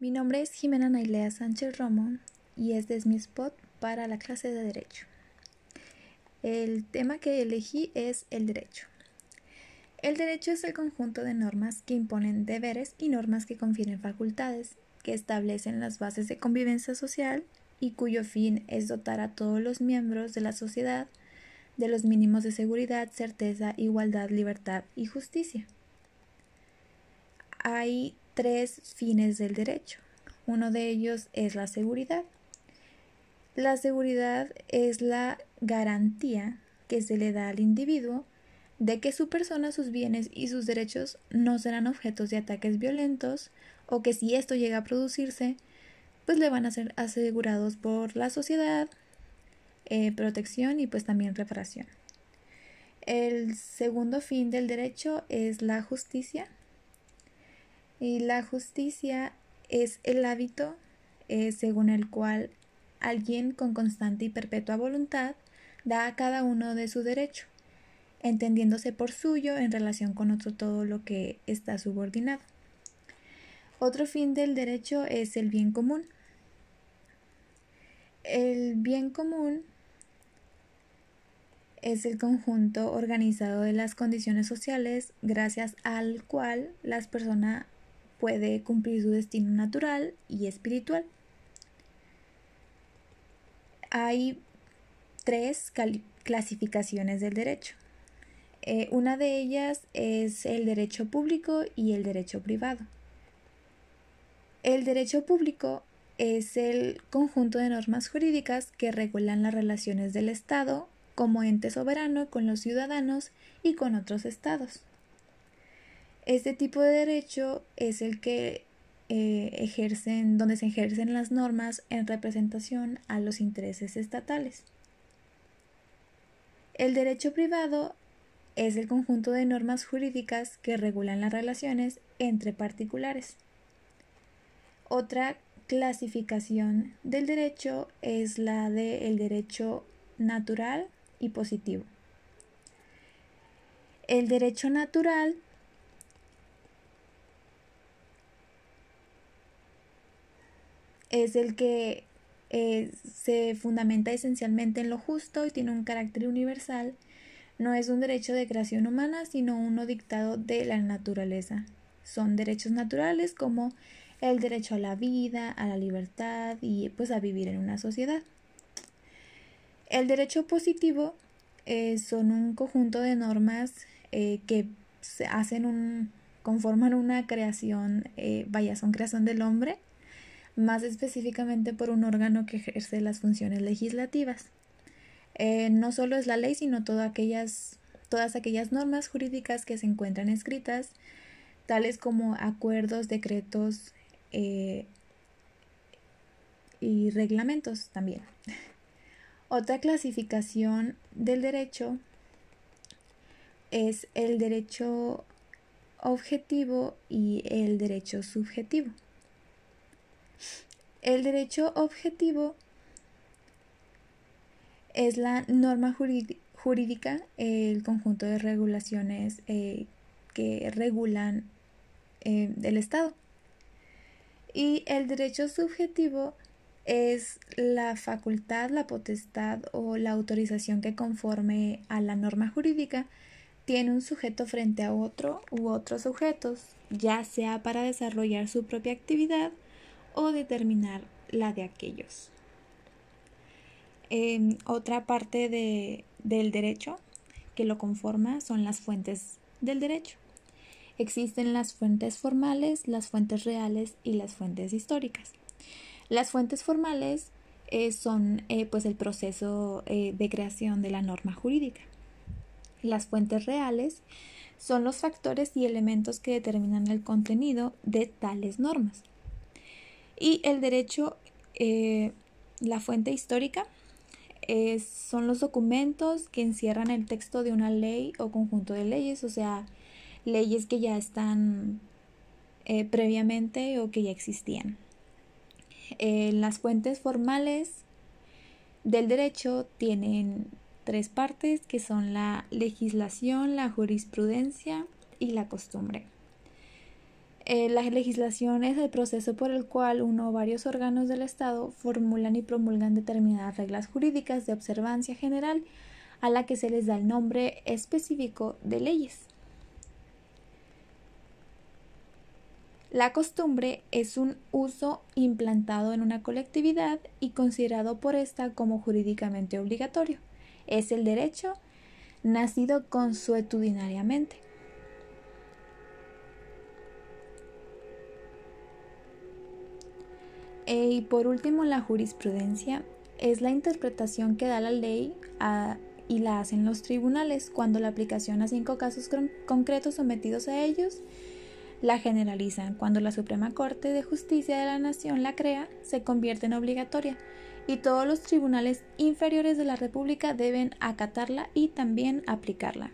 Mi nombre es Jimena Nailea Sánchez Romo y este es mi spot para la clase de Derecho. El tema que elegí es el derecho. El derecho es el conjunto de normas que imponen deberes y normas que confieren facultades, que establecen las bases de convivencia social y cuyo fin es dotar a todos los miembros de la sociedad de los mínimos de seguridad, certeza, igualdad, libertad y justicia. Hay tres fines del derecho. Uno de ellos es la seguridad. La seguridad es la garantía que se le da al individuo de que su persona, sus bienes y sus derechos no serán objetos de ataques violentos o que si esto llega a producirse, pues le van a ser asegurados por la sociedad, eh, protección y pues también reparación. El segundo fin del derecho es la justicia. Y la justicia es el hábito eh, según el cual alguien con constante y perpetua voluntad da a cada uno de su derecho, entendiéndose por suyo en relación con otro todo lo que está subordinado. Otro fin del derecho es el bien común. El bien común es el conjunto organizado de las condiciones sociales gracias al cual las personas puede cumplir su destino natural y espiritual. Hay tres clasificaciones del derecho. Eh, una de ellas es el derecho público y el derecho privado. El derecho público es el conjunto de normas jurídicas que regulan las relaciones del Estado como ente soberano con los ciudadanos y con otros estados. Este tipo de derecho es el que eh, ejercen, donde se ejercen las normas en representación a los intereses estatales. El derecho privado es el conjunto de normas jurídicas que regulan las relaciones entre particulares. Otra clasificación del derecho es la del derecho natural y positivo. El derecho natural es el que eh, se fundamenta esencialmente en lo justo y tiene un carácter universal. No es un derecho de creación humana, sino uno dictado de la naturaleza. Son derechos naturales como el derecho a la vida, a la libertad y pues a vivir en una sociedad. El derecho positivo eh, son un conjunto de normas eh, que hacen un conforman una creación, vaya, son creación del hombre más específicamente por un órgano que ejerce las funciones legislativas. Eh, no solo es la ley, sino todas aquellas, todas aquellas normas jurídicas que se encuentran escritas, tales como acuerdos, decretos eh, y reglamentos también. Otra clasificación del derecho es el derecho objetivo y el derecho subjetivo. El derecho objetivo es la norma jurídica, el conjunto de regulaciones eh, que regulan eh, el Estado. Y el derecho subjetivo es la facultad, la potestad o la autorización que conforme a la norma jurídica tiene un sujeto frente a otro u otros sujetos, ya sea para desarrollar su propia actividad o determinar la de aquellos. otra parte del derecho que lo conforma son las fuentes del derecho. Existen las fuentes formales, las fuentes reales y las fuentes históricas. Las fuentes formales eh, son eh, pues el proceso eh, de creación de la norma jurídica. Las fuentes reales son los factores y elementos que determinan el contenido de tales normas. Y el derecho, eh, la fuente histórica, son los documentos que encierran el texto de una ley o conjunto de leyes, o sea, leyes que ya están eh, previamente o que ya existían. Eh, las fuentes formales del derecho tienen tres partes que son la legislación, la jurisprudencia y la costumbre. Eh, la legislación es el proceso por el cual uno o varios órganos del Estado formulan y promulgan determinadas reglas jurídicas de observancia general a la que se les da el nombre específico de leyes. La costumbre es un uso implantado en una colectividad y considerado por ésta como jurídicamente obligatorio. Es el derecho nacido consuetudinariamente. Y por último, la jurisprudencia es la interpretación que da la ley y la hacen los tribunales cuando la aplicación a cinco casos concretos sometidos a ellos la generalizan. Cuando la Suprema Corte de Justicia de la Nación la crea, se convierte en obligatoria y todos los tribunales inferiores de la República deben acatarla y también aplicarla.